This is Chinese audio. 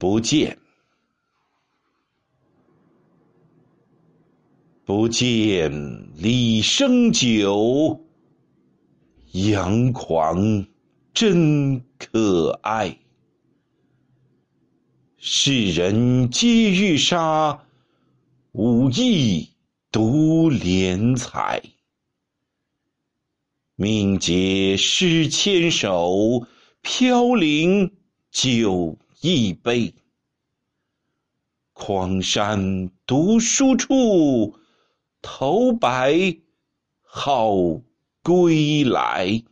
不见，不见李生酒，杨狂真可爱。世人皆欲杀，吾意独怜才。命竭诗千首，飘零酒一杯。匡山读书处，头白好归来。